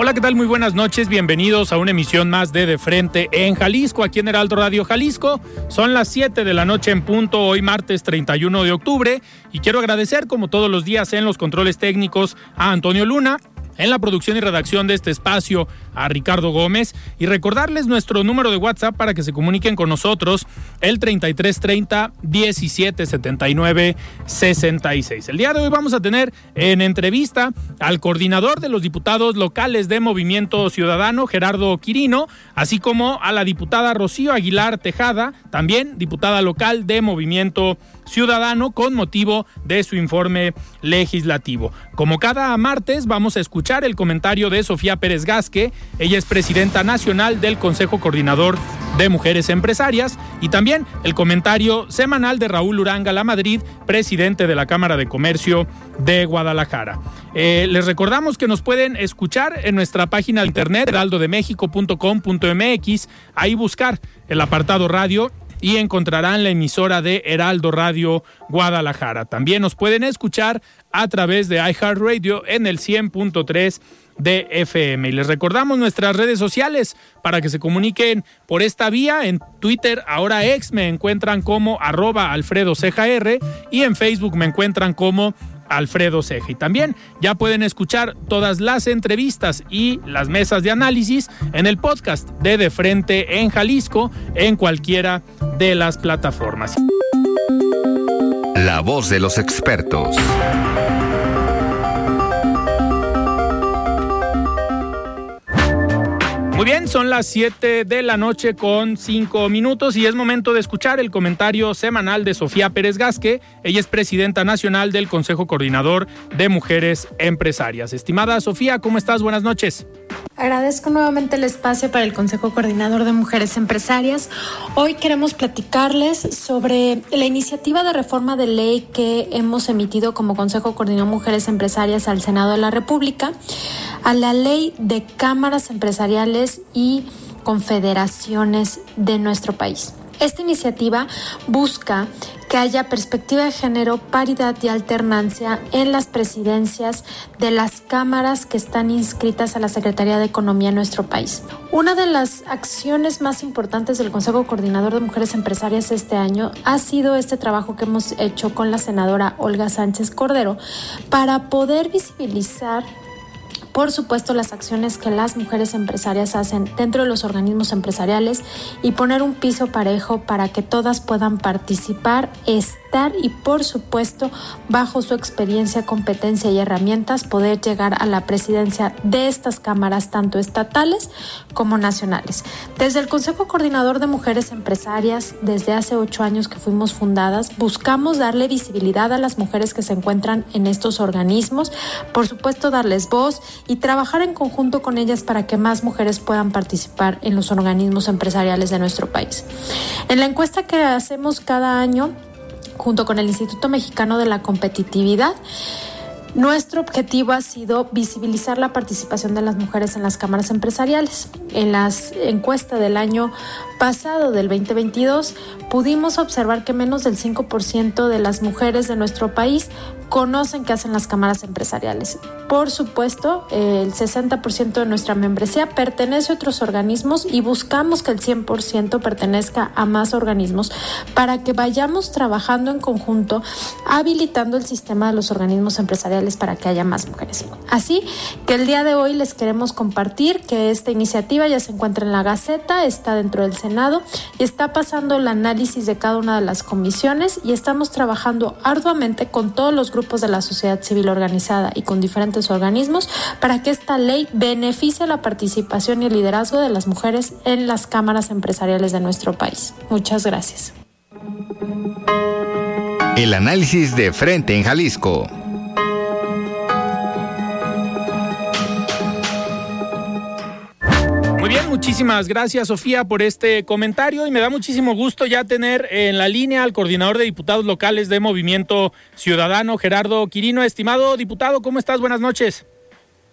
Hola, ¿qué tal? Muy buenas noches. Bienvenidos a una emisión más de De Frente en Jalisco, aquí en Heraldo Radio Jalisco. Son las 7 de la noche en punto, hoy martes 31 de octubre. Y quiero agradecer, como todos los días, en los controles técnicos a Antonio Luna, en la producción y redacción de este espacio a Ricardo Gómez y recordarles nuestro número de WhatsApp para que se comuniquen con nosotros el 3330 1779 66. El día de hoy vamos a tener en entrevista al coordinador de los diputados locales de Movimiento Ciudadano, Gerardo Quirino, así como a la diputada Rocío Aguilar Tejada, también diputada local de Movimiento Ciudadano con motivo de su informe legislativo. Como cada martes vamos a escuchar el comentario de Sofía Pérez Gasque, ella es presidenta nacional del Consejo Coordinador de Mujeres Empresarias. Y también el comentario semanal de Raúl Uranga La Madrid, presidente de la Cámara de Comercio de Guadalajara. Eh, les recordamos que nos pueden escuchar en nuestra página de internet heraldodemexico.com.mx, ahí buscar el apartado radio y encontrarán la emisora de Heraldo Radio Guadalajara. También nos pueden escuchar a través de iHeartRadio en el 100.3 de FM. Y les recordamos nuestras redes sociales para que se comuniquen por esta vía. En Twitter, ahora ex, me encuentran como arroba Alfredo y en Facebook me encuentran como Alfredo Ceja. Y también ya pueden escuchar todas las entrevistas y las mesas de análisis en el podcast de De Frente en Jalisco en cualquiera de las plataformas. La voz de los expertos. Muy bien, son las 7 de la noche con 5 minutos y es momento de escuchar el comentario semanal de Sofía Pérez Gasque. Ella es presidenta nacional del Consejo Coordinador de Mujeres Empresarias. Estimada Sofía, ¿cómo estás? Buenas noches. Agradezco nuevamente el espacio para el Consejo Coordinador de Mujeres Empresarias. Hoy queremos platicarles sobre la iniciativa de reforma de ley que hemos emitido como Consejo Coordinador de Mujeres Empresarias al Senado de la República, a la ley de cámaras empresariales y confederaciones de nuestro país. Esta iniciativa busca que haya perspectiva de género, paridad y alternancia en las presidencias de las cámaras que están inscritas a la Secretaría de Economía en nuestro país. Una de las acciones más importantes del Consejo Coordinador de Mujeres Empresarias este año ha sido este trabajo que hemos hecho con la senadora Olga Sánchez Cordero para poder visibilizar por supuesto las acciones que las mujeres empresarias hacen dentro de los organismos empresariales y poner un piso parejo para que todas puedan participar, y por supuesto bajo su experiencia, competencia y herramientas poder llegar a la presidencia de estas cámaras tanto estatales como nacionales. Desde el Consejo Coordinador de Mujeres Empresarias, desde hace ocho años que fuimos fundadas, buscamos darle visibilidad a las mujeres que se encuentran en estos organismos, por supuesto darles voz y trabajar en conjunto con ellas para que más mujeres puedan participar en los organismos empresariales de nuestro país. En la encuesta que hacemos cada año, junto con el Instituto Mexicano de la Competitividad, Nuestro objetivo ha sido visibilizar la participación de las mujeres en las cámaras empresariales. En las encuestas del año pasado, del 2022, pudimos observar que menos del 5% de las mujeres de nuestro país conocen qué hacen las cámaras empresariales. Por supuesto, el 60% de nuestra membresía pertenece a otros organismos y buscamos que el 100% pertenezca a más organismos para que vayamos trabajando en conjunto, habilitando el sistema de los organismos empresariales para que haya más mujeres. Así que el día de hoy les queremos compartir que esta iniciativa ya se encuentra en la Gaceta, está dentro del Senado y está pasando el análisis de cada una de las comisiones y estamos trabajando arduamente con todos los grupos de la sociedad civil organizada y con diferentes organismos para que esta ley beneficie la participación y el liderazgo de las mujeres en las cámaras empresariales de nuestro país. Muchas gracias. El análisis de frente en Jalisco. Muchísimas gracias Sofía por este comentario y me da muchísimo gusto ya tener en la línea al coordinador de diputados locales de Movimiento Ciudadano, Gerardo Quirino. Estimado diputado, ¿cómo estás? Buenas noches.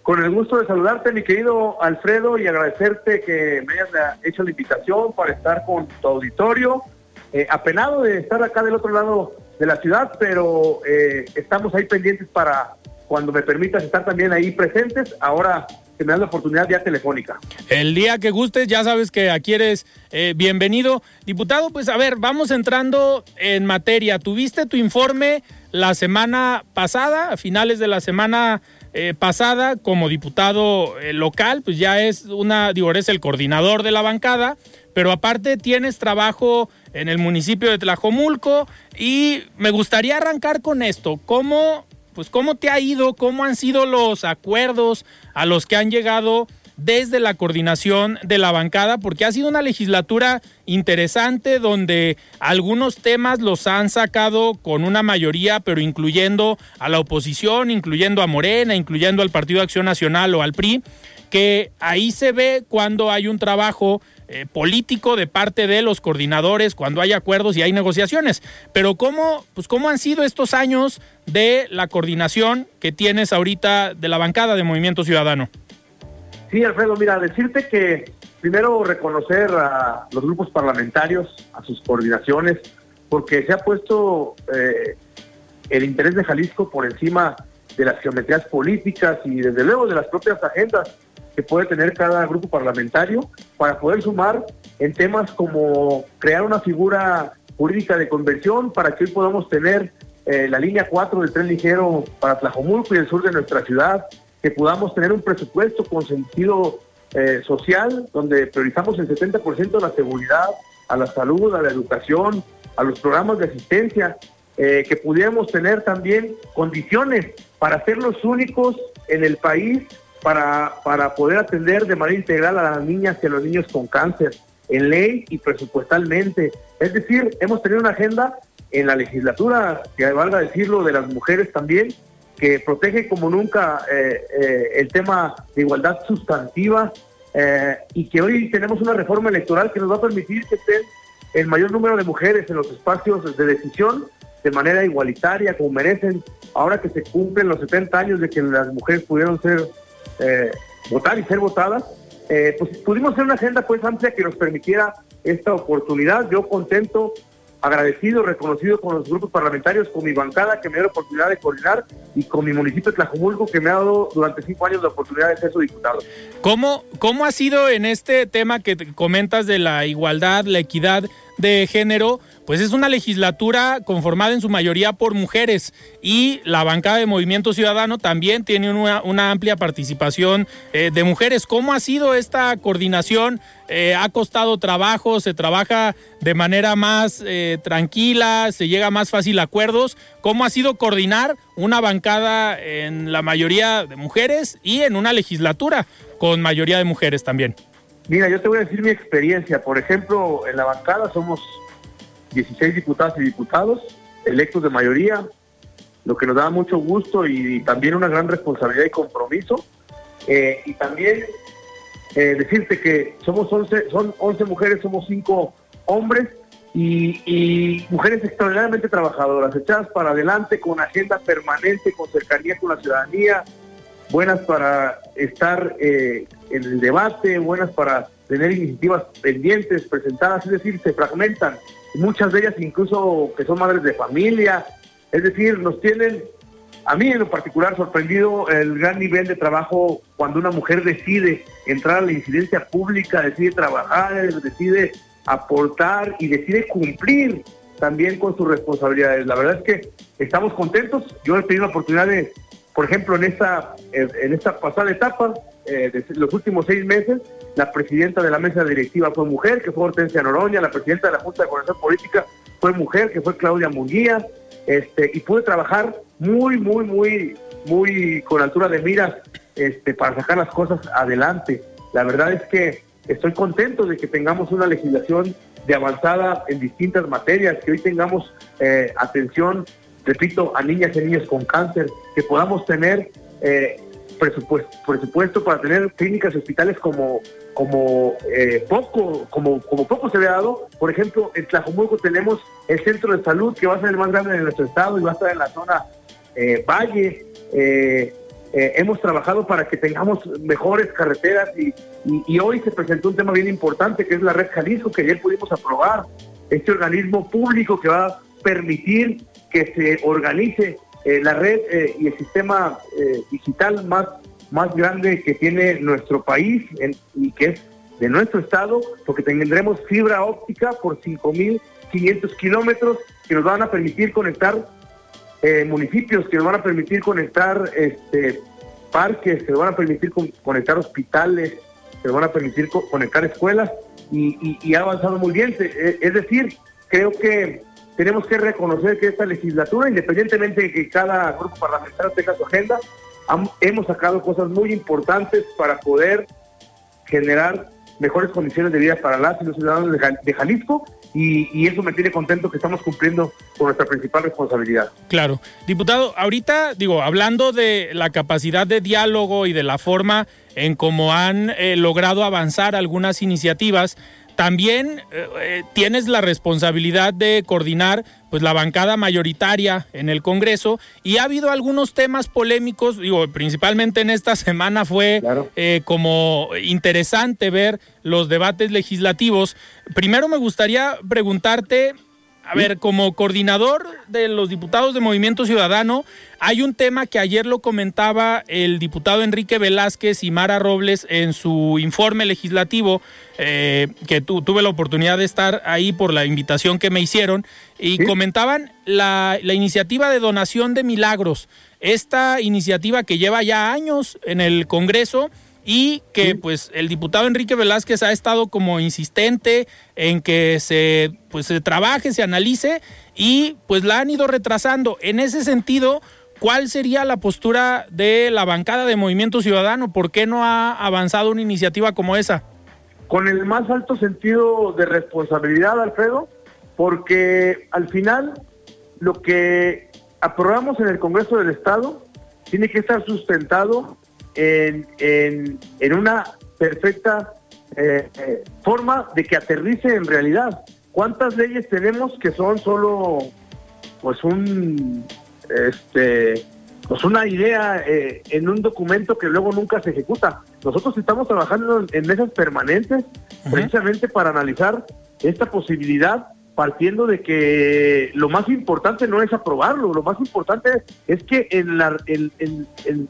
Con el gusto de saludarte, mi querido Alfredo, y agradecerte que me hayas hecho la invitación para estar con tu auditorio. Eh, apenado de estar acá del otro lado de la ciudad, pero eh, estamos ahí pendientes para cuando me permitas estar también ahí presentes. Ahora que me dan la oportunidad ya telefónica. El día que gustes, ya sabes que aquí eres eh, bienvenido. Diputado, pues a ver, vamos entrando en materia. Tuviste tu informe la semana pasada, a finales de la semana eh, pasada, como diputado eh, local, pues ya es una, digo, eres el coordinador de la bancada, pero aparte tienes trabajo en el municipio de Tlajomulco y me gustaría arrancar con esto. ¿Cómo pues cómo te ha ido, cómo han sido los acuerdos a los que han llegado desde la coordinación de la bancada, porque ha sido una legislatura interesante donde algunos temas los han sacado con una mayoría, pero incluyendo a la oposición, incluyendo a Morena, incluyendo al Partido Acción Nacional o al PRI, que ahí se ve cuando hay un trabajo eh, político de parte de los coordinadores cuando hay acuerdos y hay negociaciones. Pero ¿cómo, pues, ¿cómo han sido estos años de la coordinación que tienes ahorita de la bancada de Movimiento Ciudadano? Sí, Alfredo, mira, decirte que primero reconocer a los grupos parlamentarios, a sus coordinaciones, porque se ha puesto eh, el interés de Jalisco por encima de las geometrías políticas y desde luego de las propias agendas que puede tener cada grupo parlamentario para poder sumar en temas como crear una figura jurídica de conversión para que hoy podamos tener eh, la línea 4 del tren ligero para Tlajomulco y el sur de nuestra ciudad, que podamos tener un presupuesto con sentido eh, social, donde priorizamos el 70% a la seguridad, a la salud, a la educación, a los programas de asistencia, eh, que pudiéramos tener también condiciones para ser los únicos en el país para, para poder atender de manera integral a las niñas y a los niños con cáncer, en ley y presupuestalmente. Es decir, hemos tenido una agenda en la legislatura, que valga decirlo, de las mujeres también, que protege como nunca eh, eh, el tema de igualdad sustantiva eh, y que hoy tenemos una reforma electoral que nos va a permitir que estén el mayor número de mujeres en los espacios de decisión de manera igualitaria, como merecen, ahora que se cumplen los 70 años de que las mujeres pudieron ser eh, votar y ser votadas, eh, pues pudimos hacer una agenda pues amplia que nos permitiera esta oportunidad. Yo contento, agradecido, reconocido con los grupos parlamentarios, con mi bancada que me dio la oportunidad de coordinar y con mi municipio de Tlajumulco que me ha dado durante cinco años la oportunidad de ser su diputado. ¿Cómo, cómo ha sido en este tema que comentas de la igualdad, la equidad de género? Pues es una legislatura conformada en su mayoría por mujeres y la bancada de Movimiento Ciudadano también tiene una, amplia participación eh, de mujeres. ¿Cómo ha sido esta coordinación? Eh, ¿Ha costado trabajo? ¿Se trabaja de manera más eh, tranquila? ¿Se llega más fácil a acuerdos? ¿Cómo ha sido coordinar una bancada en la mayoría de mujeres y en una legislatura con mayoría de mujeres también? Mira, yo te voy a decir mi experiencia. Por ejemplo, en la bancada somos 16 diputadas y diputados electos de mayoría, lo que nos da mucho gusto y, también una gran responsabilidad y compromiso. Eh, y también eh, decirte que somos 11, son 11 mujeres, somos 5 hombres y, mujeres extraordinariamente trabajadoras, echadas para adelante con agenda permanente, con cercanía con la ciudadanía, buenas para estar eh, en el debate, buenas para tener iniciativas pendientes, presentadas, es decir, se fragmentan, muchas de ellas incluso que son madres de familia, es decir, nos tienen, a mí en lo particular, sorprendido el gran nivel de trabajo cuando una mujer decide entrar a la incidencia pública, decide trabajar, decide aportar y decide cumplir también con sus responsabilidades. La verdad es que estamos contentos. Yo he tenido la oportunidad de, por ejemplo, en esta, en esta pasada etapa, eh, los últimos seis meses, la presidenta de la mesa directiva fue mujer, que fue Hortensia Noroña, la presidenta de la Junta de Coordinación Política fue mujer, que fue Claudia Munguía, este, y pude trabajar muy, muy, muy, muy con altura de miras este, para sacar las cosas adelante. La verdad es que estoy contento de que tengamos una legislación de avanzada en distintas materias, que hoy tengamos eh, atención, repito, a niñas y niños con cáncer, que podamos tener eh, presupuesto, presupuesto para tener clínicas y hospitales como, como eh, poco, como, como poco se ha dado. Por ejemplo, en Tlajomulco tenemos el centro de salud que va a ser el más grande de nuestro estado y va a estar en la zona Valle. Eh, hemos trabajado para que tengamos mejores carreteras y, y, hoy se presentó un tema bien importante que es la red Jalisco que ayer pudimos aprobar, este organismo público que va a permitir que se organice eh, la red eh, y el sistema digital más, más grande que tiene nuestro país y que es de nuestro estado, porque tendremos fibra óptica por 5.500 kilómetros que nos van a permitir conectar eh, municipios que nos van a permitir conectar este, parques, que nos van a permitir conectar hospitales, que nos van a permitir conectar escuelas y, ha avanzado muy bien. Eh, es decir, creo que tenemos que reconocer que esta legislatura, independientemente de que cada grupo parlamentario tenga su agenda, hemos sacado cosas muy importantes para poder generar mejores condiciones de vida para las y los ciudadanos de Jalisco y, eso me tiene contento que estamos cumpliendo con nuestra principal responsabilidad. Claro. Diputado, ahorita, digo, hablando de la capacidad de diálogo y de la forma en cómo han eh, logrado avanzar algunas iniciativas, también eh, eh, tienes la responsabilidad de coordinar pues la bancada mayoritaria en el Congreso. Y ha habido algunos temas polémicos, digo, principalmente en esta semana fue eh, como interesante ver los debates legislativos. Primero me gustaría preguntarte a ver, como coordinador de los diputados de Movimiento Ciudadano, hay un tema que ayer lo comentaba el diputado Enrique Velázquez y Mara Robles en su informe legislativo, eh, que tuve la oportunidad de estar ahí por la invitación que me hicieron, y comentaban la, la iniciativa de donación de milagros. Esta iniciativa que lleva ya años en el Congreso y que pues el diputado Enrique Velázquez ha estado como insistente en que se pues se trabaje, se analice y pues la han ido retrasando. En ese sentido, ¿cuál sería la postura de la bancada de Movimiento Ciudadano? ¿Por qué no ha avanzado una iniciativa como esa? Con el más alto sentido de responsabilidad, Alfredo, porque al final lo que aprobamos en el Congreso del Estado tiene que estar sustentado en, en, una perfecta eh, eh, forma de que aterrice en realidad. ¿Cuántas leyes tenemos que son solo pues un este pues una idea eh, en un documento que luego nunca se ejecuta? Nosotros estamos trabajando en mesas permanentes precisamente para analizar esta posibilidad partiendo de que lo más importante no es aprobarlo, lo más importante es que en la, en,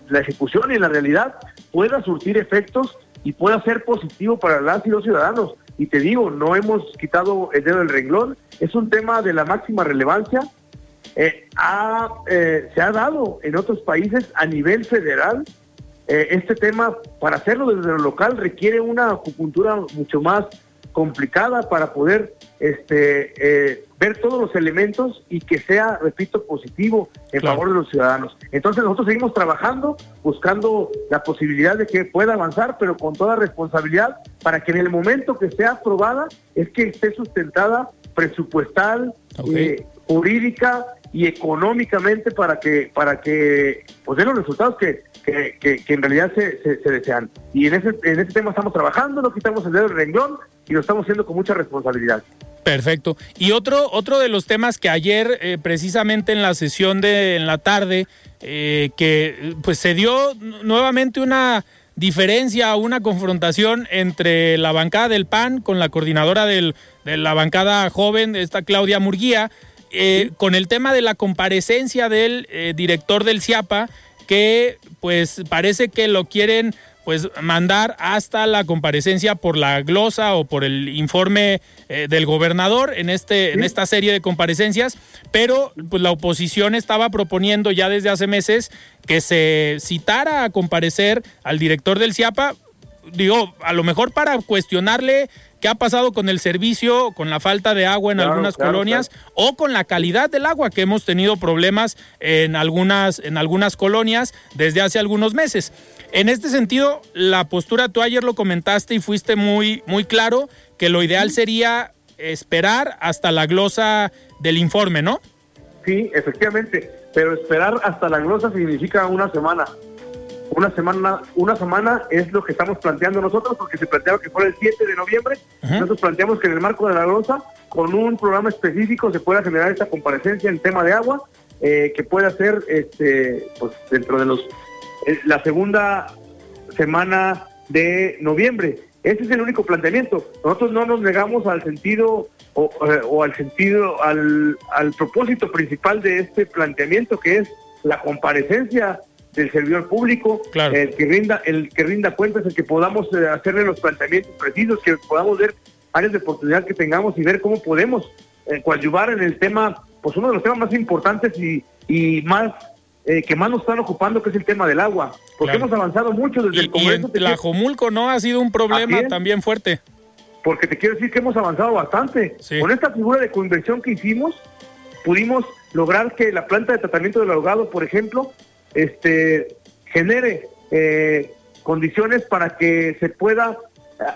la ejecución y en la realidad pueda surtir efectos y pueda ser positivo para las y los ciudadanos. Y te digo, no hemos quitado el dedo del renglón, es un tema de la máxima relevancia. Eh, eh, se ha dado en otros países a nivel federal. Eh, este tema, para hacerlo desde lo local, requiere una acupuntura mucho más complicada para poder este, eh, ver todos los elementos y que sea, repito, positivo en favor de los ciudadanos. Entonces nosotros seguimos trabajando, buscando la posibilidad de que pueda avanzar, pero con toda responsabilidad para que en el momento que sea aprobada es que esté sustentada presupuestal, eh, jurídica y económicamente para que para que pues den los resultados que, que, en realidad se, se, desean. Y en ese, en ese tema estamos trabajando, no quitamos el dedo del renglón y lo estamos haciendo con mucha responsabilidad. Perfecto. Y otro, otro de los temas que ayer, eh, precisamente en la sesión de en la tarde, eh, que pues se dio nuevamente una diferencia, una confrontación entre la bancada del PAN con la coordinadora del, de la bancada joven, esta Claudia Murguía, eh, con el tema de la comparecencia del director del CIAPA, que pues parece que lo quieren pues mandar hasta la comparecencia por la glosa o por el informe eh, del gobernador en este en esta serie de comparecencias, pero pues la oposición estaba proponiendo ya desde hace meses que se citara a comparecer al director del CIAPA, digo, a lo mejor para cuestionarle qué ha pasado con el servicio, con la falta de agua en algunas colonias o con la calidad del agua que hemos tenido problemas en algunas en algunas colonias desde hace algunos meses. En este sentido, la postura, tú ayer lo comentaste y fuiste muy, muy claro que lo ideal sería esperar hasta la glosa del informe, ¿no? Sí, efectivamente, pero esperar hasta la glosa significa una semana. Una semana, una semana es lo que estamos planteando nosotros, porque se planteaba que fuera el 7 de noviembre. Nosotros planteamos que en el marco de la glosa, con un programa específico, se pueda generar esta comparecencia en tema de agua, eh, que pueda ser este, pues, dentro de los la segunda semana de noviembre. Ese es el único planteamiento. Nosotros no nos negamos al sentido o, eh, al sentido, al, al propósito principal de este planteamiento, que es la comparecencia del servidor público, el que rinda, el que rinda cuentas, el que podamos eh, hacerle los planteamientos precisos, que podamos ver áreas de oportunidad que tengamos y ver cómo podemos eh, coadyuvar en el tema, pues uno de los temas más importantes y, y más eh, que más nos están ocupando, que es el tema del agua. Porque hemos avanzado mucho desde el Congreso. Y en Jomulco ¿no? Ha sido un problema también fuerte. Porque te quiero decir que hemos avanzado bastante. Con esta figura de conversión que hicimos, pudimos lograr que la planta de tratamiento del ahogado, por ejemplo, este, genere eh, condiciones para que se pueda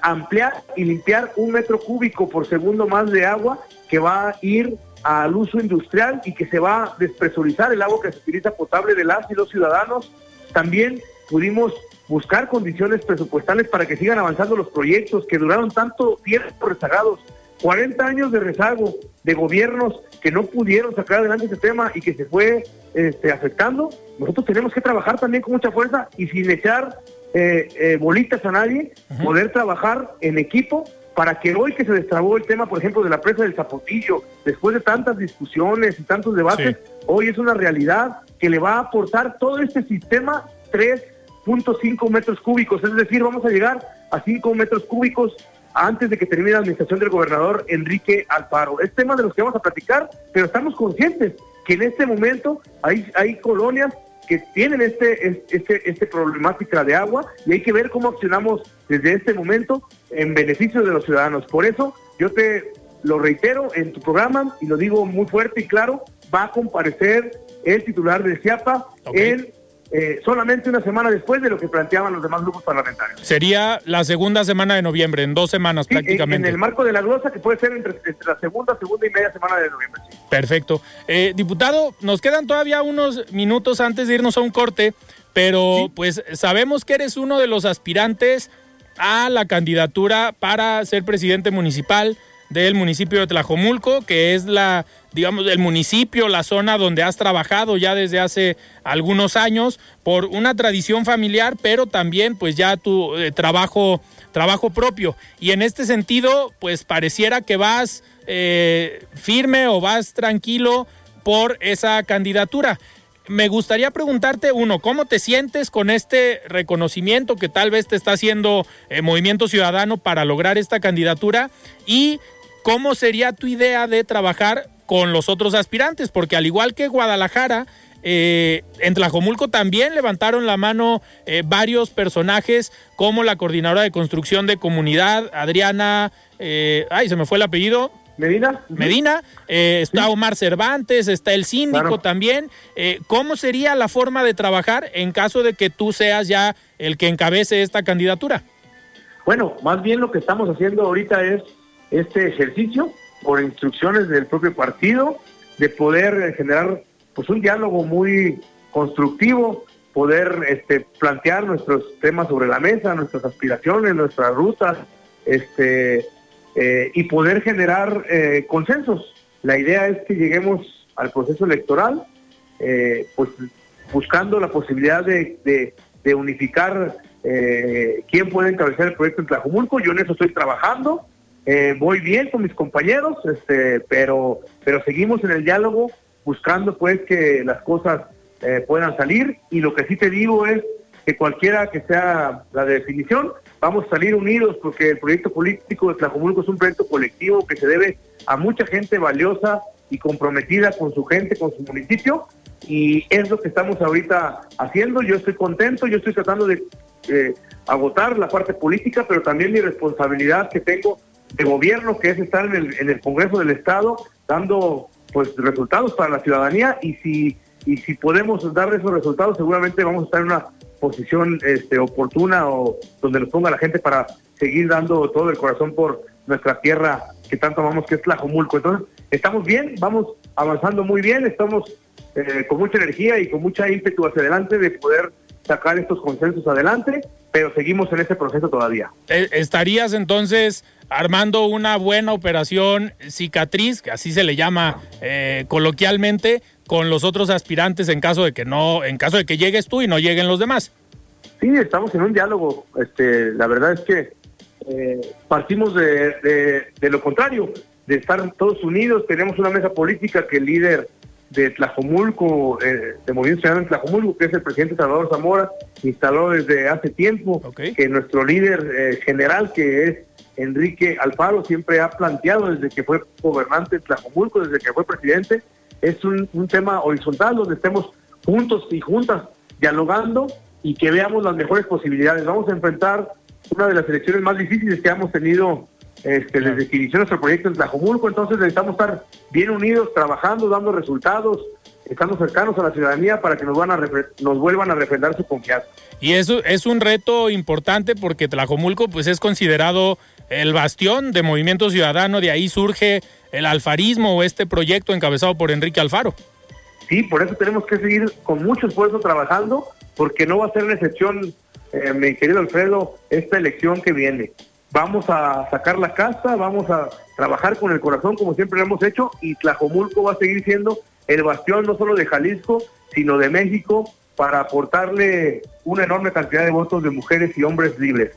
ampliar y limpiar un metro cúbico por segundo más de agua que va a ir al uso industrial y que se va a despresurizar el agua que se utiliza potable de las y los ciudadanos. También pudimos buscar condiciones presupuestales para que sigan avanzando los proyectos que duraron tanto tiempo rezagados. 40 años de rezago de gobiernos que no pudieron sacar adelante este tema y que se fue este, afectando. Nosotros tenemos que trabajar también con mucha fuerza y sin echar eh, eh, bolitas a nadie, poder trabajar en equipo para que hoy que se destrabó el tema, por ejemplo, de la presa del Zapotillo, después de tantas discusiones y tantos debates, hoy es una realidad que le va a aportar todo este sistema 3.5 metros cúbicos, es decir, vamos a llegar a 5 metros cúbicos antes de que termine la administración del gobernador Enrique Alfaro. Es tema de los que vamos a platicar, pero estamos conscientes que en este momento hay, hay colonias que tienen este, este, este problemática de agua y hay que ver cómo accionamos desde este momento en beneficio de los ciudadanos. Por eso yo te lo reitero en tu programa y lo digo muy fuerte y claro, va a comparecer el titular del CIAPA en eh, solamente una semana después de lo que planteaban los demás grupos parlamentarios. Sería la segunda semana de noviembre, en dos semanas prácticamente. En, el marco de la glosa, que puede ser entre, la segunda, segunda y media semana de noviembre. Perfecto. Eh, diputado, nos quedan todavía unos minutos antes de irnos a un corte, pero pues sabemos que eres uno de los aspirantes a la candidatura para ser presidente municipal del municipio de Tlajomulco, que es la, digamos, el municipio, la zona donde has trabajado ya desde hace algunos años por una tradición familiar, pero también pues ya tu eh, trabajo, trabajo propio. Y en este sentido, pues pareciera que vas eh, firme o vas tranquilo por esa candidatura me gustaría preguntarte, uno, ¿cómo te sientes con este reconocimiento que tal vez te está haciendo eh, Movimiento Ciudadano para lograr esta candidatura? Y ¿cómo sería tu idea de trabajar con los otros aspirantes? Porque al igual que Guadalajara, eh, en Tlajomulco también levantaron la mano eh, varios personajes como la coordinadora de construcción de comunidad, Adriana, eh, ay, se me fue el apellido. Medina. Medina, está Omar Cervantes, está el síndico también. ¿Cómo sería la forma de trabajar en caso de que tú seas ya el que encabece esta candidatura? Bueno, más bien lo que estamos haciendo ahorita es este ejercicio por instrucciones del propio partido de poder generar pues un diálogo muy constructivo, poder este, plantear nuestros temas sobre la mesa, nuestras aspiraciones, nuestras rutas, este, eh, y poder generar eh, consensos. La idea es que lleguemos al proceso electoral, eh, pues buscando la posibilidad de, de, unificar quién puede encabezar el proyecto en Tlajumulco. Yo en eso estoy trabajando. Voy bien con mis compañeros, este, pero, pero seguimos en el diálogo buscando pues que las cosas puedan salir y lo que sí te digo es que cualquiera que sea la definición, vamos a salir unidos porque el proyecto político de Tlajomulco es un proyecto colectivo que se debe a mucha gente valiosa y comprometida con su gente, con su municipio, y es lo que estamos ahorita haciendo. Yo estoy contento, yo estoy tratando de agotar la parte política, pero también mi responsabilidad que tengo de gobierno, que es estar en el, en el Congreso del Estado, dando pues resultados para la ciudadanía, y si, y si podemos dar esos resultados, seguramente vamos a estar en una posición este, oportuna o donde nos ponga la gente para seguir dando todo el corazón por nuestra tierra que tanto amamos, que es Tlajomulco. Entonces, estamos bien, vamos avanzando muy bien, estamos eh, con mucha energía y con mucha ímpetu hacia adelante de poder sacar estos consensos adelante, pero seguimos en ese proceso todavía. Eh, ¿Estarías entonces armando una buena operación cicatriz, que así se le llama eh, coloquialmente, con los otros aspirantes en caso de que no, en caso de que llegues tú y no lleguen los demás. Sí, estamos en un diálogo. Este, la verdad es que eh, partimos de, lo contrario, de estar todos unidos. Tenemos una mesa política que el líder de Tlajomulco, eh, de Movimiento Ciudadano en Tlajomulco, que es el presidente Salvador Zamora, instaló desde hace tiempo, que nuestro líder eh, general, que es Enrique Alfaro, siempre ha planteado desde que fue gobernante de Tlajomulco, desde que fue presidente, es un, tema horizontal donde estemos juntos y juntas dialogando y que veamos las mejores posibilidades. Vamos a enfrentar una de las elecciones más difíciles que hemos tenido este, desde que inició nuestro proyecto en Tlajomulco, entonces necesitamos estar bien unidos, trabajando, dando resultados, estando cercanos a la ciudadanía para que nos, van a nos vuelvan a refrendar su confianza. Y eso es un reto importante porque Tlajomulco pues es considerado el bastión de movimiento ciudadano, de ahí surge el alfarismo o este proyecto encabezado por Enrique Alfaro. Sí, por eso tenemos que seguir con mucho esfuerzo trabajando, porque no va a ser la excepción, eh, mi querido Alfredo, esta elección que viene. Vamos a sacar la casa, vamos a trabajar con el corazón como siempre lo hemos hecho y Tlajomulco va a seguir siendo el bastión no solo de Jalisco, sino de México para aportarle una enorme cantidad de votos de mujeres y hombres libres.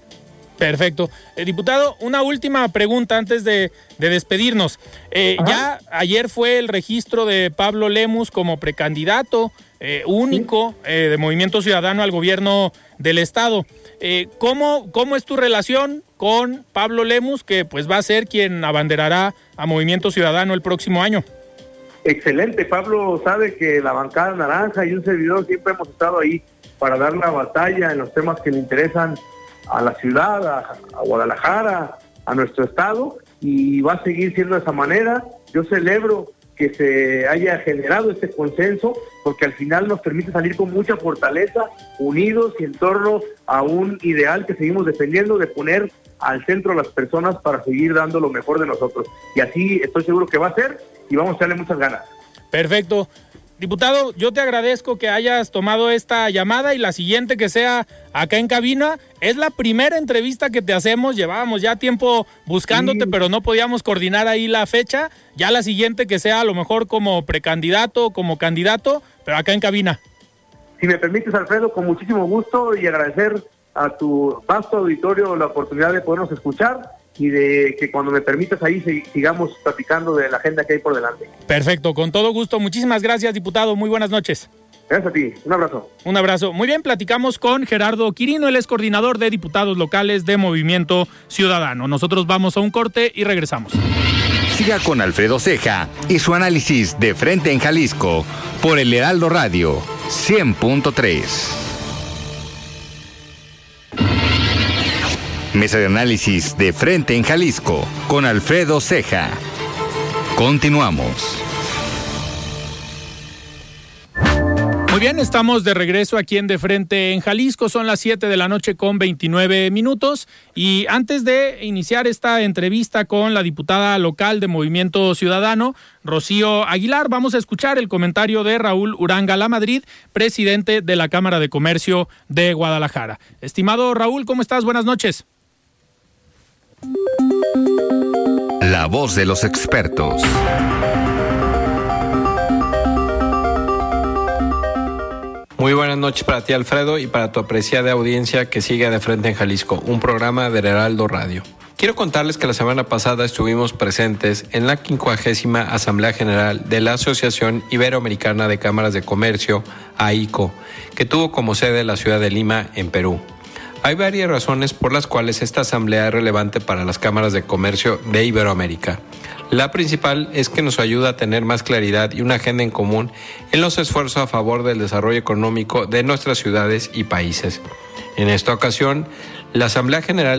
Perfecto. Eh, diputado, una última pregunta antes de, despedirnos. Eh, ya ayer fue el registro de Pablo Lemus como precandidato eh, único de Movimiento Ciudadano al gobierno del Estado. ¿cómo, ¿Cómo es tu relación con Pablo Lemus, que pues va a ser quien abanderará a Movimiento Ciudadano el próximo año? Excelente, Pablo sabe que la bancada naranja y un servidor siempre hemos estado ahí para dar la batalla en los temas que le interesan a la ciudad, a, Guadalajara, a nuestro estado, y va a seguir siendo de esa manera. Yo celebro que se haya generado este consenso, porque al final nos permite salir con mucha fortaleza, unidos y en torno a un ideal que seguimos defendiendo de poner al centro las personas para seguir dando lo mejor de nosotros. Y así estoy seguro que va a ser y vamos a darle muchas ganas. Perfecto. Diputado, yo te agradezco que hayas tomado esta llamada y la siguiente que sea acá en cabina. Es la primera entrevista que te hacemos. Llevábamos ya tiempo buscándote, pero no podíamos coordinar ahí la fecha. Ya la siguiente que sea a lo mejor como precandidato, como candidato, pero acá en cabina. Si me permites, Alfredo, con muchísimo gusto y agradecer a tu vasto auditorio la oportunidad de podernos escuchar y de que cuando me permitas ahí sigamos platicando de la agenda que hay por delante. Perfecto, con todo gusto. Muchísimas gracias, diputado. Muy buenas noches. Gracias a ti. Un abrazo. Un abrazo. Muy bien, platicamos con Gerardo Quirino, él es coordinador de diputados locales de Movimiento Ciudadano. Nosotros vamos a un corte y regresamos. Siga con Alfredo Ceja y su análisis de frente en Jalisco por el Heraldo Radio 100.3. Mesa de análisis de frente en Jalisco con Alfredo Ceja. Continuamos. Muy bien, estamos de regreso aquí en De Frente en Jalisco. Son las 7 de la noche con 29 minutos. Y antes de iniciar esta entrevista con la diputada local de Movimiento Ciudadano, Rocío Aguilar, vamos a escuchar el comentario de Raúl Uranga La Madrid, presidente de la Cámara de Comercio de Guadalajara. Estimado Raúl, ¿cómo estás? Buenas noches. La voz de los expertos. Muy buenas noches para ti, Alfredo, y para tu apreciada audiencia que sigue de frente en Jalisco, un programa de Heraldo Radio. Quiero contarles que la semana pasada estuvimos presentes en la 50 Asamblea General de la Asociación Iberoamericana de Cámaras de Comercio, AICO, que tuvo como sede la ciudad de Lima, en Perú. Hay varias razones por las cuales esta asamblea es relevante para las cámaras de comercio de Iberoamérica. La principal es que nos ayuda a tener más claridad y una agenda en común en los esfuerzos a favor del desarrollo económico de nuestras ciudades y países. En esta ocasión, la Asamblea General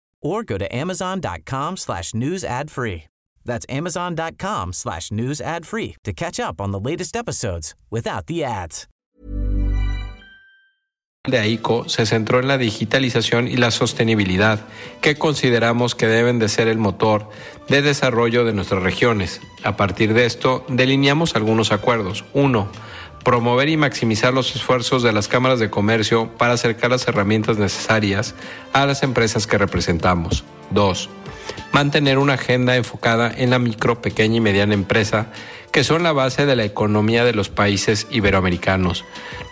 or go to amazon.com slash news ad free. That's amazon.com slash news ad free to catch up on the latest episodes without the ads. de AICO se centró en la digitalización y la sostenibilidad, que consideramos que deben de ser el motor de desarrollo de nuestras regiones. A partir de esto, delineamos algunos acuerdos. 1 promover y maximizar los esfuerzos de las cámaras de comercio para acercar las herramientas necesarias a las empresas que representamos. 2. Mantener una agenda enfocada en la micro, pequeña y mediana empresa, que son la base de la economía de los países iberoamericanos.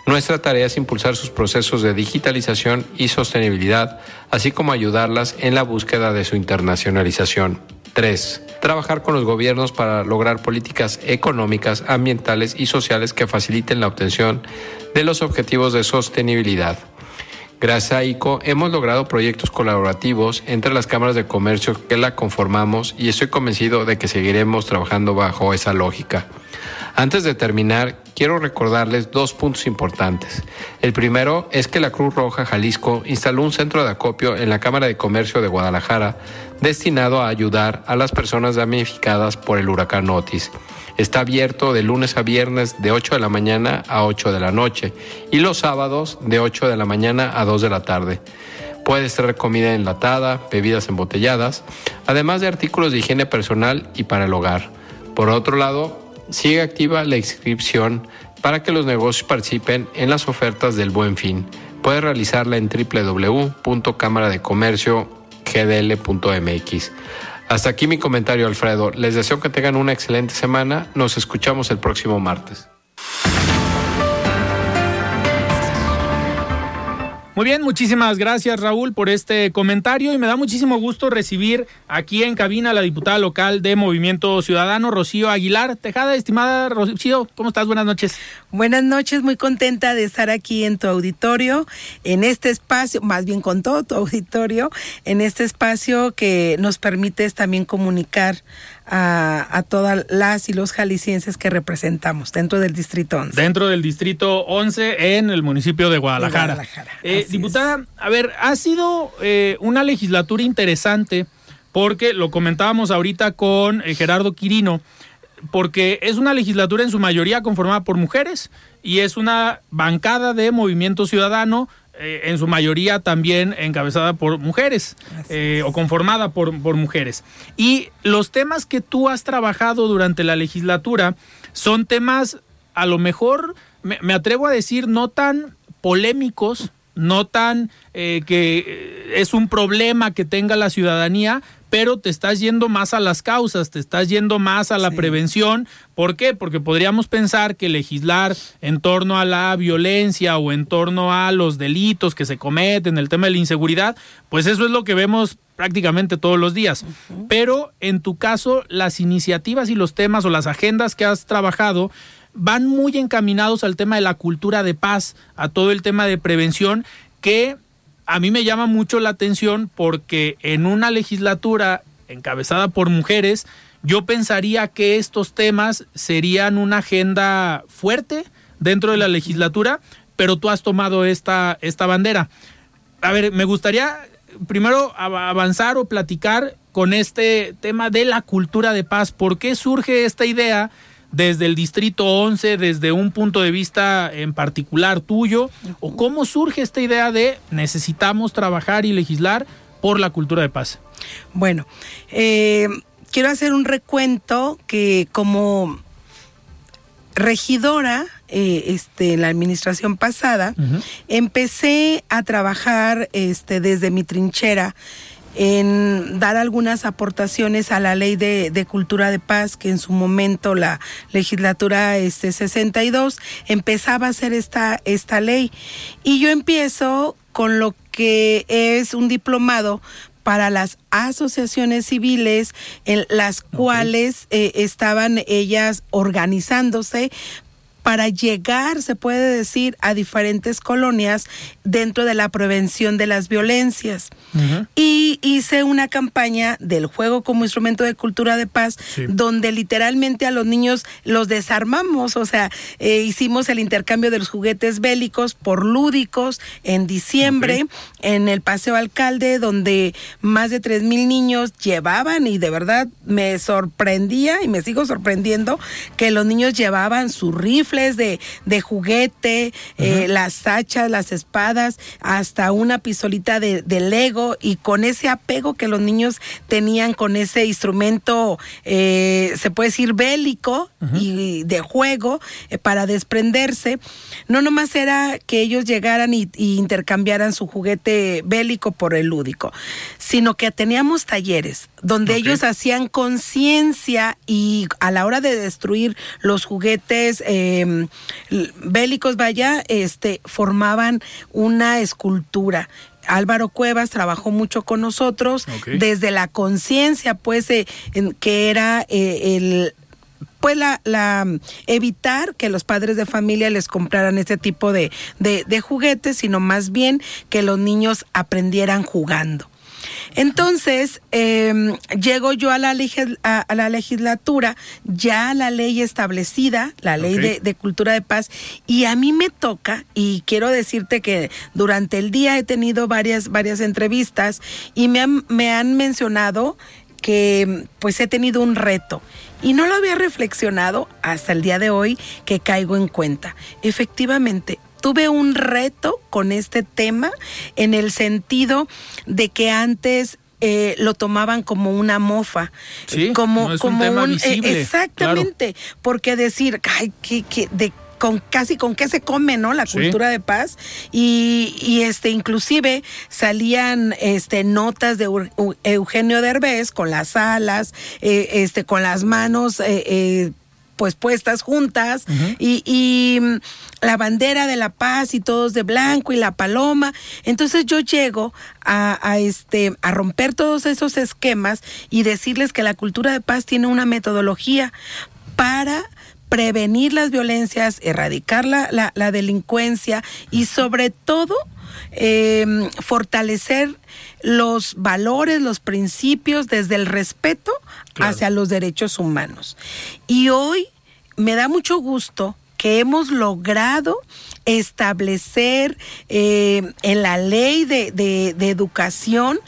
Nuestra tarea es impulsar sus procesos de digitalización y sostenibilidad, así como ayudarlas en la búsqueda de su internacionalización. 3. Trabajar con los gobiernos para lograr políticas económicas, ambientales y sociales que faciliten la obtención de los objetivos de sostenibilidad. Gracias a ICO hemos logrado proyectos colaborativos entre las cámaras de comercio que la conformamos y estoy convencido de que seguiremos trabajando bajo esa lógica. Antes de terminar, quiero recordarles dos puntos importantes. El primero es que la Cruz Roja Jalisco instaló un centro de acopio en la Cámara de Comercio de Guadalajara destinado a ayudar a las personas damnificadas por el huracán Otis. Está abierto de lunes a viernes de 8 de la mañana a 8 de la noche y los sábados de 8 de la mañana a 2 de la tarde. Puede ser comida enlatada, bebidas embotelladas, además de artículos de higiene personal y para el hogar. Por otro lado, sigue activa la inscripción para que los negocios participen en las ofertas del Buen Fin. Puede realizarla en www.cámaradecomerciogdl.mx. Hasta aquí mi comentario, Alfredo. Les deseo que tengan una excelente semana. Nos escuchamos el próximo martes. Muy bien, muchísimas gracias Raúl por este comentario y me da muchísimo gusto recibir aquí en cabina a la diputada local de Movimiento Ciudadano, Rocío Aguilar. Tejada, estimada Rocío, ¿cómo estás? Buenas noches. Buenas noches, muy contenta de estar aquí en tu auditorio, en este espacio, más bien con todo tu auditorio, en este espacio que nos permite también comunicar a, a, todas las y los jaliscienses que representamos dentro del Distrito 11. Dentro del Distrito 11 en el municipio de Guadalajara. De Guadalajara. Eh, diputada, es. a ver, ha sido eh, una legislatura interesante porque lo comentábamos ahorita con eh, Gerardo Quirino, porque es una legislatura en su mayoría conformada por mujeres y es una bancada de movimiento ciudadano eh, en su mayoría también encabezada por mujeres eh, o conformada por, por, mujeres. Y los temas que tú has trabajado durante la legislatura son temas, a lo mejor, me, me atrevo a decir, no tan polémicos, no tan eh, que es un problema que tenga la ciudadanía, pero te estás yendo más a las causas, te estás yendo más a la sí. prevención. ¿Por qué? Porque podríamos pensar que legislar en torno a la violencia o en torno a los delitos que se cometen, el tema de la inseguridad, pues eso es lo que vemos prácticamente todos los días. Uh -huh. Pero en tu caso, las iniciativas y los temas o las agendas que has trabajado van muy encaminados al tema de la cultura de paz, a todo el tema de prevención que a mí me llama mucho la atención porque en una legislatura encabezada por mujeres, yo pensaría que estos temas serían una agenda fuerte dentro de la legislatura, pero tú has tomado esta, esta bandera. A ver, me gustaría primero avanzar o platicar con este tema de la cultura de paz. ¿Por qué surge esta idea desde el Distrito 11, desde un punto de vista en particular tuyo? ¿O cómo surge esta idea de necesitamos trabajar y legislar por la cultura de paz? Bueno, eh, quiero hacer un recuento que como regidora eh, este, en la administración pasada, empecé a trabajar este, desde mi trinchera en dar algunas aportaciones a la ley de, cultura de paz que en su momento la legislatura este 62 empezaba a hacer esta esta ley. Y yo empiezo con lo que es un diplomado para las asociaciones civiles en las cuales eh, estaban ellas organizándose para llegar, se puede decir, a diferentes colonias dentro de la prevención de las violencias. Y hice una campaña del juego como instrumento de cultura de paz, donde literalmente a los niños los desarmamos, o sea, eh, hicimos el intercambio de los juguetes bélicos por lúdicos en diciembre en el Paseo Alcalde, donde más de tres mil niños llevaban y de verdad me sorprendía y me sigo sorprendiendo que los niños llevaban su rifles de, de juguete, eh, las hachas, las espadas, hasta una pistolita de, de Lego y con ese apego que los niños tenían con ese instrumento, eh, se puede decir bélico y de juego eh, para desprenderse, no nomás era que ellos llegaran y, intercambiaran su juguete bélico por el lúdico, sino que teníamos talleres donde ellos hacían conciencia y a la hora de destruir los juguetes em, bélicos, vaya, este, formaban una escultura. Álvaro Cuevas trabajó mucho con nosotros desde la conciencia, pues, eh, en, que era eh, el pues la, la, evitar que los padres de familia les compraran este tipo de, de juguetes, sino más bien que los niños aprendieran jugando. Entonces, em, llego yo a la, a, la, legislatura, ya la ley establecida, la ley de, cultura de paz, y a mí me toca, y quiero decirte que durante el día he tenido varias, varias entrevistas y me han, me han mencionado que pues he tenido un reto y no lo había reflexionado hasta el día de hoy que caigo en cuenta. Efectivamente, tuve un reto con este tema en el sentido de que antes eh, lo tomaban como una mofa, sí, como, como un, eh, exactamente, porque decir, ay, que, que de con casi con qué se come, ¿no? La cultura de paz y, y, este inclusive salían este notas de Eugenio Derbez con las alas, eh, este con las manos eh, pues puestas juntas y, mm, la bandera de la paz y todos de blanco y la paloma. Entonces yo llego a, este a romper todos esos esquemas y decirles que la cultura de paz tiene una metodología para prevenir las violencias, erradicar la, la, delincuencia y sobre todo em, fortalecer los valores, los principios desde el respeto hacia los derechos humanos. Y hoy me da mucho gusto que hemos logrado establecer eh, en la ley de, de educación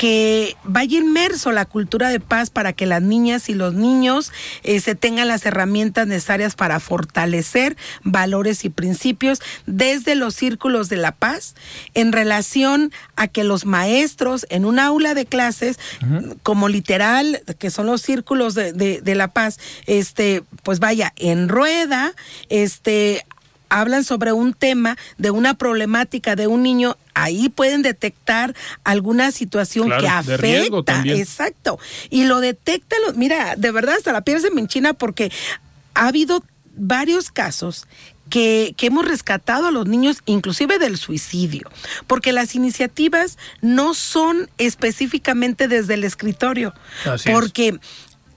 que vaya inmerso la cultura de paz para que las niñas y los niños eh, se tengan las herramientas necesarias para fortalecer valores y principios desde los círculos de la paz en relación a que los maestros en un aula de clases, como literal, que son los círculos de, de la paz, este, pues vaya en rueda, este, hablan sobre un tema de una problemática de un niño, ahí pueden detectar alguna situación que afecta. Exacto. Y lo detectan, mira, de verdad hasta la piel se me enchina porque ha habido varios casos que, que, hemos rescatado a los niños, inclusive del suicidio, porque las iniciativas no son específicamente desde el escritorio, porque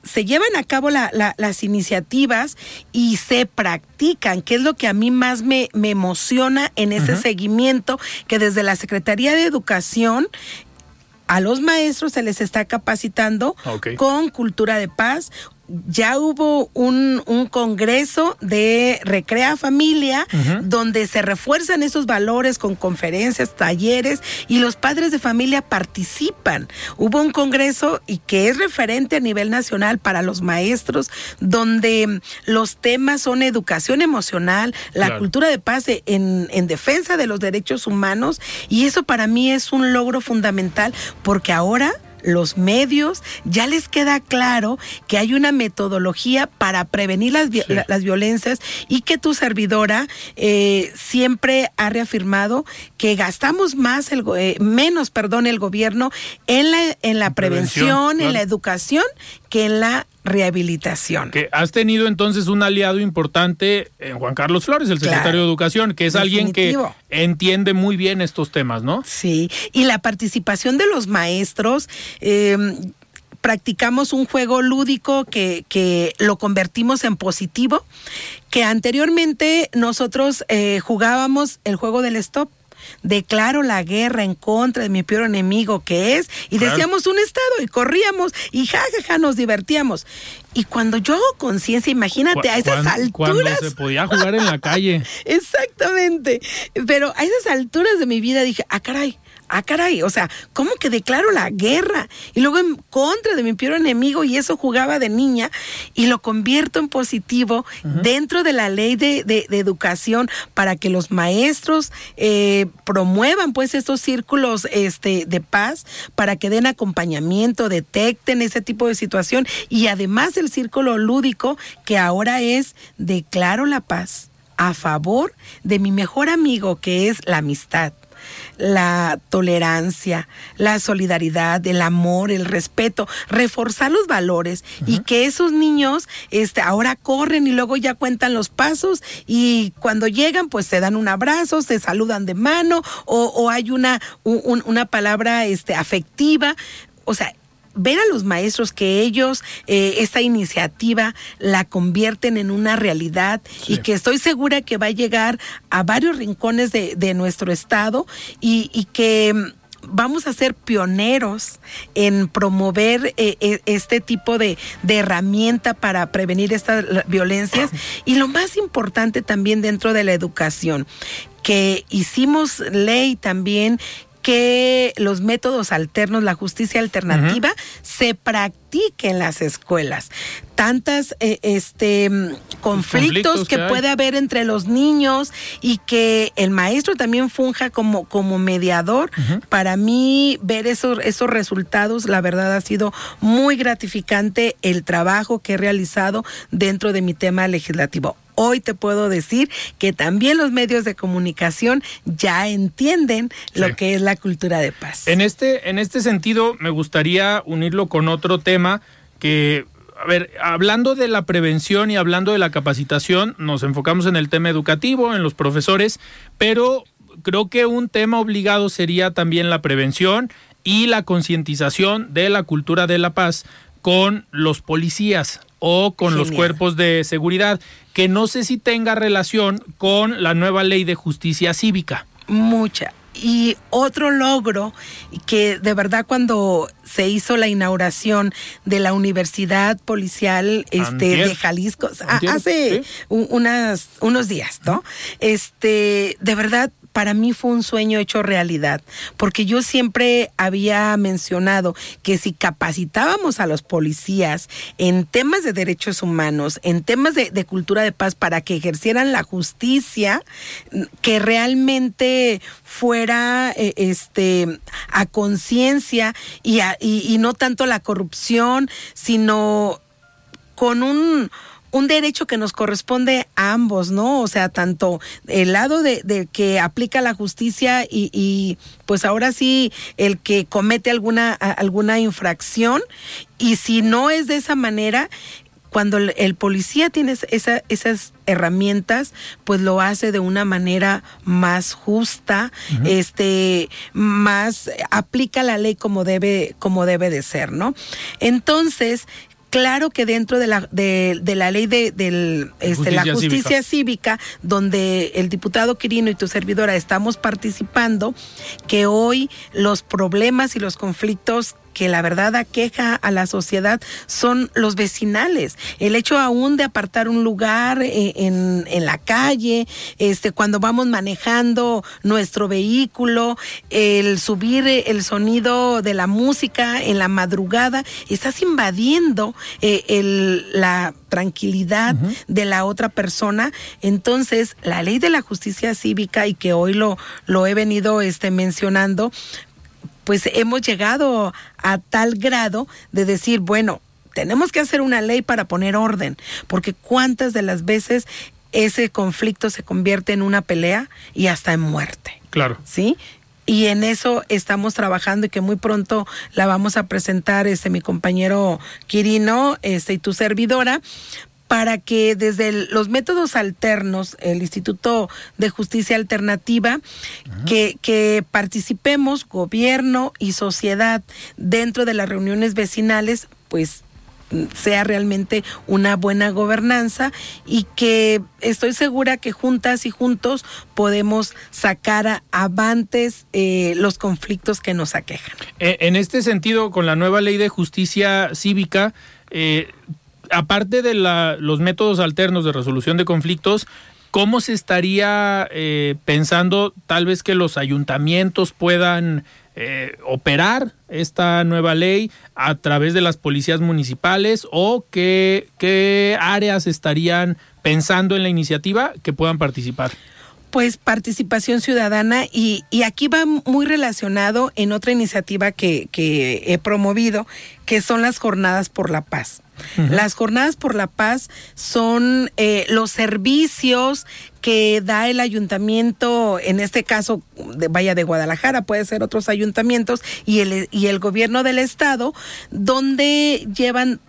se llevan a cabo las iniciativas y se practican, que es lo que a mí más me, emociona en ese seguimiento, que desde la Secretaría de Educación a los maestros se les está capacitando con cultura de paz, ya hubo un, congreso de Recrea Familia donde se refuerzan esos valores con conferencias, talleres y los padres de familia participan. Hubo un congreso y que es referente a nivel nacional para los maestros donde los temas son educación emocional, la cultura de paz en, en defensa de los derechos humanos y eso para mí es un logro fundamental porque ahora los medios, ya les queda claro que hay una metodología para prevenir las, las violencias y que tu servidora eh, siempre ha reafirmado que gastamos más el, eh, menos, perdón, el gobierno en la, en la prevención, en la educación, que en la rehabilitación. Que has tenido entonces un aliado importante en Juan Carlos Flores, el secretario de Educación, que es alguien que entiende muy bien estos temas, ¿no? Sí, y la participación de los maestros. Eh, practicamos un juego lúdico que, que, lo convertimos en positivo, que anteriormente nosotros eh, jugábamos el juego del stop declaro la guerra en contra de mi peor enemigo que es, y decíamos un estado y corríamos y jajaja nos divertíamos. Y cuando yo hago conciencia, imagínate, a esas alturas. Cuando se podía jugar en la calle. Exactamente. Pero a esas alturas de mi vida dije, ah, caray, ah, caray, o sea, ¿cómo que declaro la guerra? Y luego en contra de mi peor enemigo y eso jugaba de niña y lo convierto en positivo dentro de la ley de, educación para que los maestros eh, promuevan pues estos círculos este, de paz, para que den acompañamiento, detecten ese tipo de situación y además el círculo lúdico que ahora es declaro la paz a favor de mi mejor amigo que es la amistad la tolerancia, la solidaridad, el amor, el respeto, reforzar los valores y que esos niños este, ahora corren y luego ya cuentan los pasos y cuando llegan pues se dan un abrazo, se saludan de mano o, hay una, una palabra este, afectiva. O sea, ver a los maestros que ellos eh, esta iniciativa la convierten en una realidad y que estoy segura que va a llegar a varios rincones de, nuestro estado y, que mm, vamos a ser pioneros en promover eh, eh, este tipo de, de, herramienta para prevenir estas violencias y lo más importante también dentro de la educación que hicimos ley también que los métodos alternos, la justicia alternativa, se practique en las escuelas. Tantas eh, este conflictos, que, puede haber entre los niños y que el maestro también funja como, como mediador. Para mí, ver esos, esos resultados, la verdad ha sido muy gratificante el trabajo que he realizado dentro de mi tema legislativo hoy te puedo decir que también los medios de comunicación ya entienden lo que es la cultura de paz. En este, en este sentido, me gustaría unirlo con otro tema que a ver, hablando de la prevención y hablando de la capacitación, nos enfocamos en el tema educativo, en los profesores, pero creo que un tema obligado sería también la prevención y la concientización de la cultura de la paz con los policías o con los cuerpos de seguridad, que no sé si tenga relación con la nueva ley de justicia cívica. Mucha. Y otro logro que de verdad cuando se hizo la inauguración de la Universidad Policial este, de Jalisco, hace unas, unos días, ¿no? Este, de verdad para mí fue un sueño hecho realidad, porque yo siempre había mencionado que si capacitábamos a los policías en temas de derechos humanos, en temas de, cultura de paz, para que ejercieran la justicia, que realmente fuera eh, este a conciencia y, y no tanto la corrupción, sino con un un derecho que nos corresponde a ambos, ¿no? O sea, tanto el lado de, que aplica la justicia y, pues ahora sí el que comete alguna, alguna infracción y si no es de esa manera, cuando el, policía tiene esas herramientas, pues lo hace de una manera más justa, este, más aplica la ley como debe, como debe de ser, ¿no? Entonces, Claro que dentro de la, de, de la ley de, del, este, la Justicia justicia cívica. donde el diputado Quirino y tu servidora estamos participando, que hoy los problemas y los conflictos que la verdad aqueja a la sociedad son los vecinales. El hecho aún de apartar un lugar eh, en, en, la calle, este, cuando vamos manejando nuestro vehículo, el subir el sonido de la música en la madrugada, estás invadiendo eh, el, la tranquilidad uh -huh. de la otra persona. Entonces, la ley de la justicia cívica, y que hoy lo, lo he venido este, mencionando, pues hemos llegado a tal grado de decir, bueno, tenemos que hacer una ley para poner orden, porque cuántas de las veces ese conflicto se convierte en una pelea y hasta en muerte. Claro. ¿Sí? Y en eso estamos trabajando y que muy pronto la vamos a presentar este mi compañero Quirino, este y tu servidora para que desde el, los métodos alternos, el Instituto de Justicia Alternativa, que, que, participemos gobierno y sociedad dentro de las reuniones vecinales, pues sea realmente una buena gobernanza y que estoy segura que juntas y juntos podemos sacar a avantes eh, los conflictos que nos aquejan. En este sentido, con la nueva ley de justicia cívica, eh, aparte de la, los métodos alternos de resolución de conflictos, ¿cómo se estaría eh, pensando tal vez que los ayuntamientos puedan eh, operar esta nueva ley a través de las policías municipales o qué, qué áreas estarían pensando en la iniciativa que puedan participar? Pues participación ciudadana y, y, aquí va muy relacionado en otra iniciativa que, que he promovido, que son las jornadas por la paz. Uh -huh. Las jornadas por la paz son eh, los servicios que da el ayuntamiento, en este caso de Vaya de Guadalajara, puede ser otros ayuntamientos, y el, y el gobierno del estado, donde llevan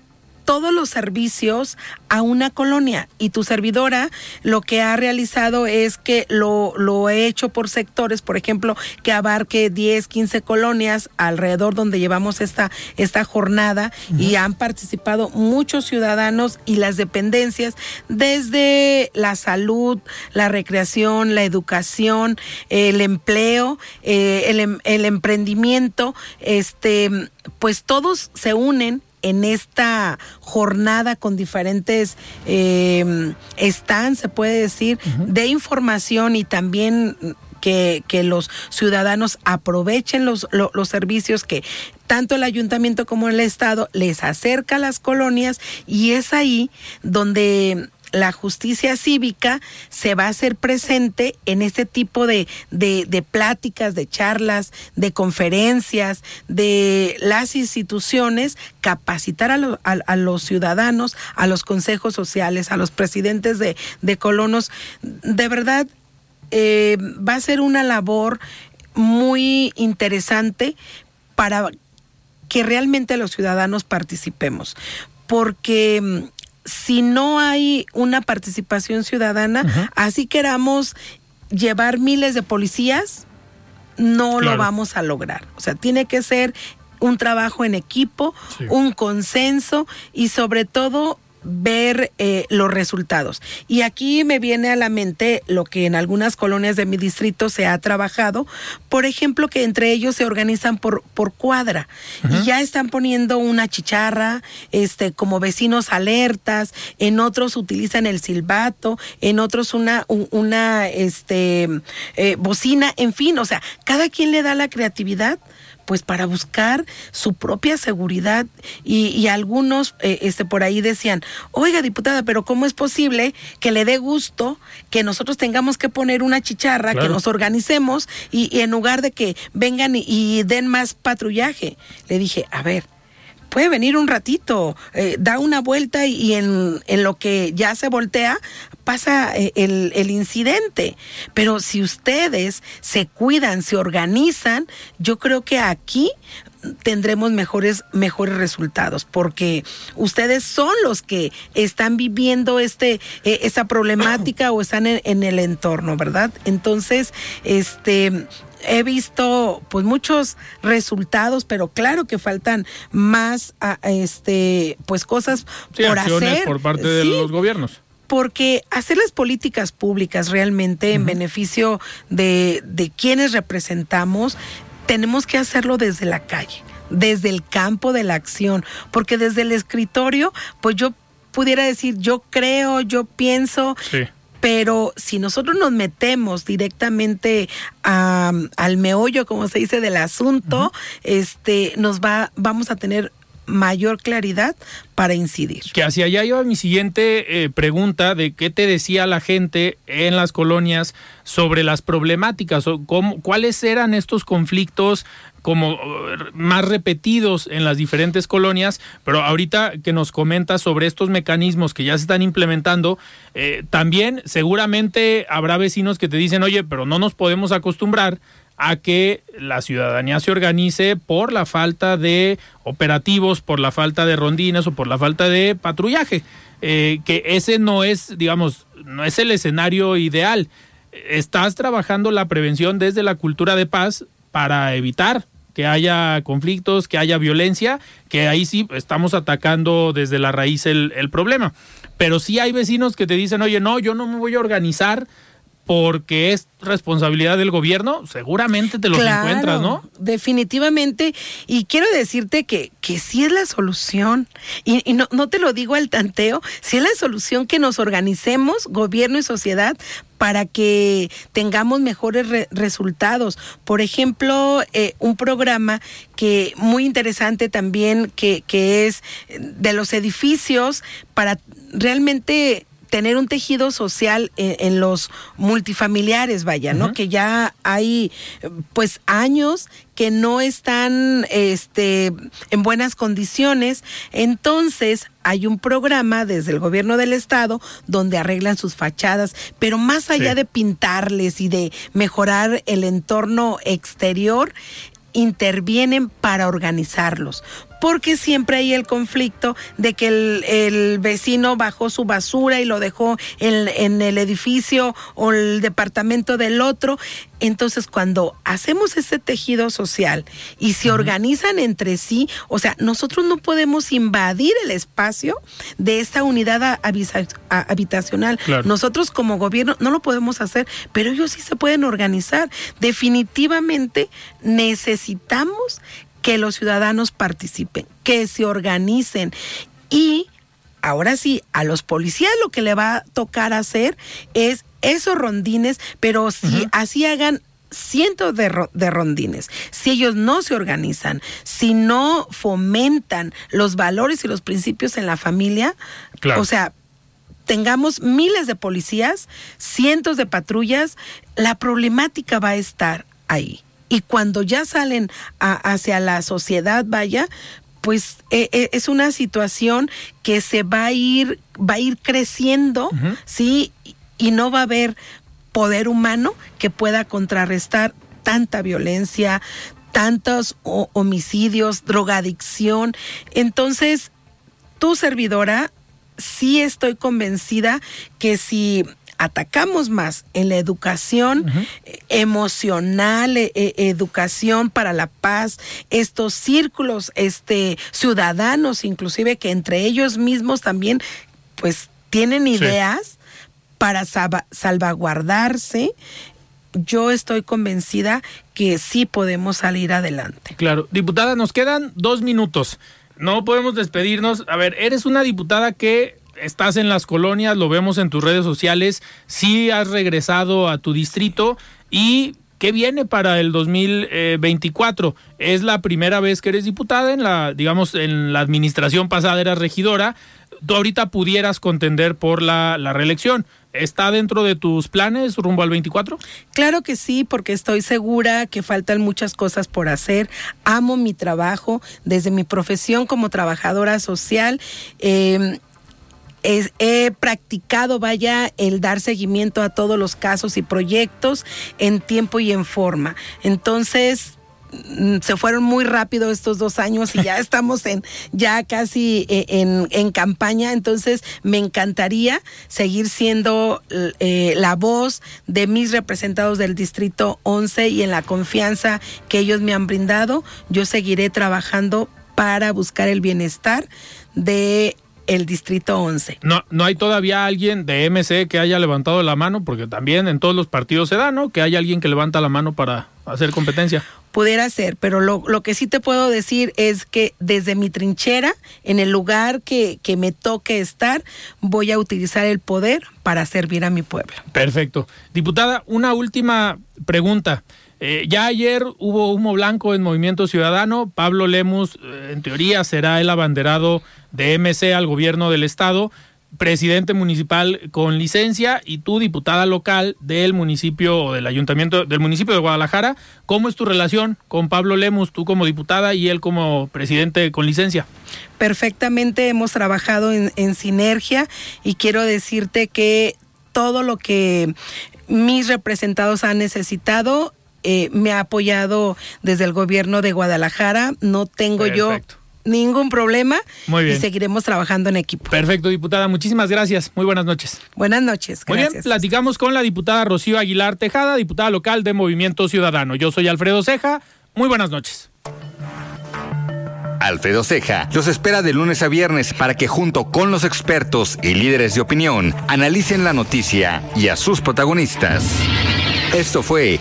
todos los servicios a una colonia y tu servidora lo que ha realizado es que lo, lo he hecho por sectores, por ejemplo, que abarque 10, 15 colonias alrededor donde llevamos esta, esta jornada uh -huh. y han participado muchos ciudadanos y las dependencias desde la salud, la recreación, la educación, el empleo, eh, el, el emprendimiento, este, pues todos se unen en esta jornada con diferentes eh, stands, se puede decir, uh -huh. de información y también que, que, los ciudadanos aprovechen los, los, los, servicios que tanto el ayuntamiento como el Estado les acerca a las colonias y es ahí donde la justicia cívica se va a hacer presente en este tipo de, de, pláticas, de charlas, de conferencias, de las instituciones, capacitar a, lo, a, a los ciudadanos, a los consejos sociales, a los presidentes de, colonos. De verdad, eh, va a ser una labor muy interesante para que realmente los ciudadanos participemos, porque si no hay una participación ciudadana, uh -huh. así queramos llevar miles de policías, no claro. lo vamos a lograr. O sea, tiene que ser un trabajo en equipo, sí. un consenso y sobre todo ver eh, los resultados. Y aquí me viene a la mente lo que en algunas colonias de mi distrito se ha trabajado, por ejemplo, que entre ellos se organizan por, por cuadra uh -huh. y ya están poniendo una chicharra, este, como vecinos alertas, en otros utilizan el silbato, en otros una, una este, eh, bocina, en fin, o sea, cada quien le da la creatividad pues para buscar su propia seguridad y, y algunos eh, este por ahí decían oiga diputada pero cómo es posible que le dé gusto que nosotros tengamos que poner una chicharra claro. que nos organicemos y, y, en lugar de que vengan y, y den más patrullaje le dije a ver puede venir un ratito, eh, da una vuelta y, en, lo que ya se voltea pasa eh, el, incidente. Pero si ustedes se cuidan, se organizan, yo creo que aquí tendremos mejores mejores resultados porque ustedes son los que están viviendo este eh, problemática o están en, el entorno verdad entonces este he visto pues muchos resultados, pero claro que faltan más a, este pues cosas Sí, por hacer. por parte de Sí, los gobiernos. porque hacer las políticas públicas realmente en beneficio de, de quienes representamos, tenemos que hacerlo desde la calle, desde el campo de la acción, porque desde el escritorio, pues yo pudiera decir, yo creo, yo pienso, Sí. Pero si nosotros nos metemos directamente a- al meollo, como se dice, del asunto, este, nos va, vamos a tener mayor claridad para incidir. Que hacia allá iba mi siguiente eh, pregunta de qué te decía la gente en las colonias sobre las problemáticas o cómo, cuáles eran estos conflictos como eh, más repetidos en las diferentes colonias, pero ahorita que nos comentas sobre estos mecanismos que ya se están implementando, eh, también seguramente habrá vecinos que te dicen, oye, pero no nos podemos acostumbrar a que la ciudadanía se organice por la falta de operativos, por la falta de rondines o por la falta de patrullaje. Eh, que ese no es, digamos, no es el escenario ideal. Estás trabajando la prevención desde la cultura de paz para evitar que haya conflictos, que haya violencia, que ahí sí estamos atacando desde la raíz el, el problema. Pero sí hay vecinos que te dicen, oye, no, yo no me voy a organizar porque es responsabilidad del gobierno, seguramente te los Claro, encuentras, ¿no? Definitivamente. Y quiero decirte que, que sí es la solución. Y, y no, no te lo digo al tanteo, sí es la solución que nos organicemos, gobierno y sociedad, para que tengamos mejores re- resultados. Por ejemplo, eh, un programa que muy interesante también, que, que es de los edificios para realmente tener un tejido social en, en los multifamiliares, vaya, ¿no? Que ya hay pues años que no están este en buenas condiciones. Entonces, hay un programa desde el gobierno del estado donde arreglan sus fachadas, pero más allá Sí. de pintarles y de mejorar el entorno exterior, intervienen para organizarlos. Porque siempre hay el conflicto de que el, el vecino bajó su basura y lo dejó en, en el edificio o el departamento del otro. Entonces, cuando hacemos ese tejido social y se organizan entre sí, o sea, nosotros no podemos invadir el espacio de esta unidad habitacional. Claro. Nosotros como gobierno no lo podemos hacer, pero ellos sí se pueden organizar. Definitivamente necesitamos que los ciudadanos participen, que se organicen y ahora sí, a los policías lo que le va a tocar hacer es esos rondines, pero si así hagan cientos de, ro- de rondines, si ellos no se organizan, si no fomentan los valores y los principios en la familia, Claro. o sea, tengamos miles de policías, cientos de patrullas, la problemática va a estar ahí. Y cuando ya salen a- hacia la sociedad, vaya, pues eh, eh, es una situación que se va a ir, va a ir creciendo, ¿sí? Y- no va a haber poder humano que pueda contrarrestar tanta violencia, tantos ho- homicidios, drogadicción. Entonces, tu servidora, sí estoy convencida que si atacamos más en la educación emocional, eh, eh, educación para la paz, estos círculos este ciudadanos inclusive que entre ellos mismos también pues tienen ideas para salva- salvaguardarse, yo estoy convencida que sí podemos salir adelante. Claro. Diputada, nos quedan dos minutos. No podemos despedirnos. A ver, eres una diputada que estás en las colonias, lo vemos en tus redes sociales, sí has regresado a tu distrito y ¿qué viene para el 2024? Es la primera vez que eres diputada en la, digamos, en la administración pasada eras regidora. Tú ahorita pudieras contender por la, la reelección. ¿Está dentro de tus planes rumbo al 24? Claro que sí, porque estoy segura que faltan muchas cosas por hacer. Amo mi trabajo desde mi profesión como trabajadora social. eh, es- he practicado, vaya, el dar seguimiento a todos los casos y proyectos en tiempo y en forma. Entonces, mm, se fueron muy rápido estos dos años y ya estamos en ya casi eh, en, en campaña, entonces me encantaría seguir siendo eh, la voz de mis representados del Distrito 11 y en la confianza que ellos me han brindado, yo seguiré trabajando para buscar el bienestar de el distrito 11. No, no hay todavía alguien de MC que haya levantado la mano, porque también en todos los partidos se da, ¿no? Que haya alguien que levanta la mano para hacer competencia. Pudiera ser, pero lo, lo que sí te puedo decir es que desde mi trinchera, en el lugar que, que me toque estar, voy a utilizar el poder para servir a mi pueblo. Perfecto. Diputada, una última pregunta. Eh, ya ayer hubo humo blanco en Movimiento Ciudadano. Pablo Lemus, eh, en teoría, será el abanderado de MC al gobierno del Estado, presidente municipal con licencia y tú, diputada local del municipio o del ayuntamiento del municipio de Guadalajara. ¿Cómo es tu relación con Pablo Lemus, tú como diputada y él como presidente con licencia? Perfectamente hemos trabajado en, en sinergia y quiero decirte que todo lo que mis representados han necesitado eh, me ha apoyado desde el gobierno de Guadalajara. No tengo Perfecto. yo ningún problema Muy bien. y seguiremos trabajando en equipo. Perfecto, diputada. Muchísimas gracias. Muy buenas noches. Buenas noches. Muy bien, platicamos con la diputada Rocío Aguilar Tejada, diputada local de Movimiento Ciudadano. Yo soy Alfredo Ceja. Muy buenas noches. Alfredo Ceja los espera de lunes a viernes para que junto con los expertos y líderes de opinión analicen la noticia y a sus protagonistas. Esto fue